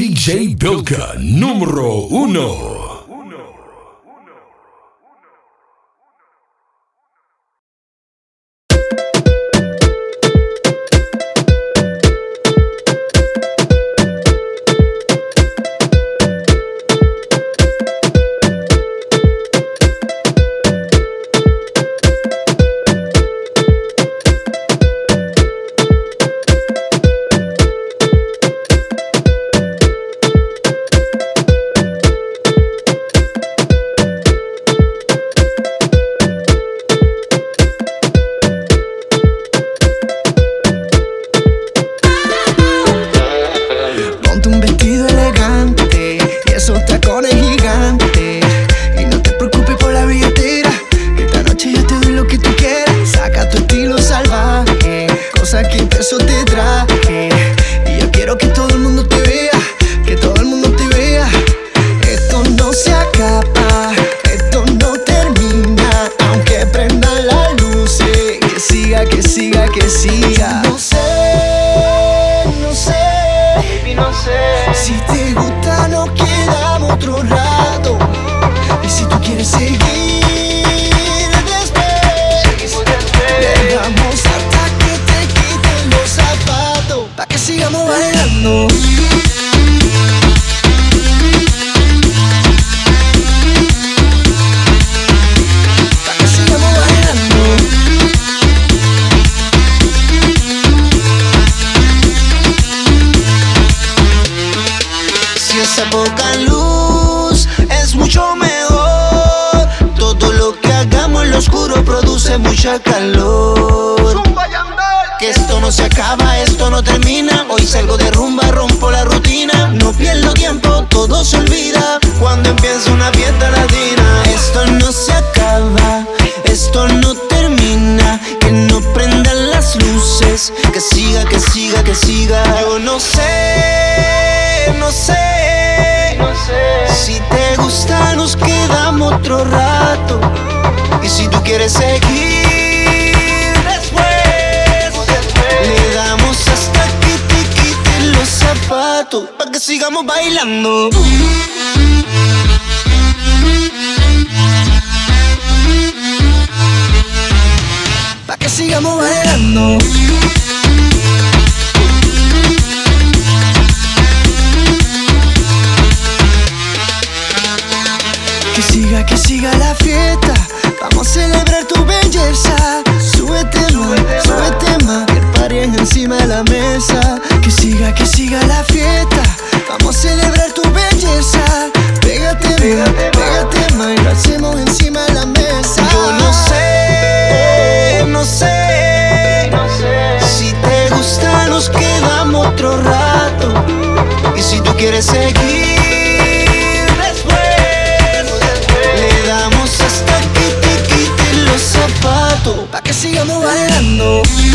DJ Bilka número uno. Eso te traje. Y yo quiero que todo el mundo te vea, que todo el mundo te vea. Esto no se acaba, esto no termina, aunque prendan las luces. Que siga, que siga, que siga. No sé, no sé. Baby, no sé. Si te gusta, nos quedamos otro rato. Esa poca luz es mucho mejor. Todo lo que hagamos en lo oscuro produce mucha calor. Que esto no se acaba, esto no termina. Hoy salgo de rumba, rompo la rutina. No pierdo tiempo, todo se olvida cuando empieza una fiesta latina. Esto no se acaba, esto no termina. Que no prendan las luces, que siga, que siga, que siga. Yo no sé, no sé. Otro rato. Y si tú quieres seguir después, le damos hasta que te quiten los zapatos. Pa' que sigamos bailando. Pa' que sigamos bailando. Siga, que siga la fiesta. Vamos a celebrar tu belleza. Súbete más, súbete más. Que el party es encima de la mesa. Que siga, que siga la fiesta. Vamos a celebrar tu belleza. Pégate, pégate, pégate más. Y lo hacemos encima de la mesa. Yo no sé, no sé. Si te gusta, nos quedamos otro rato. Y si tú quieres seguir hasta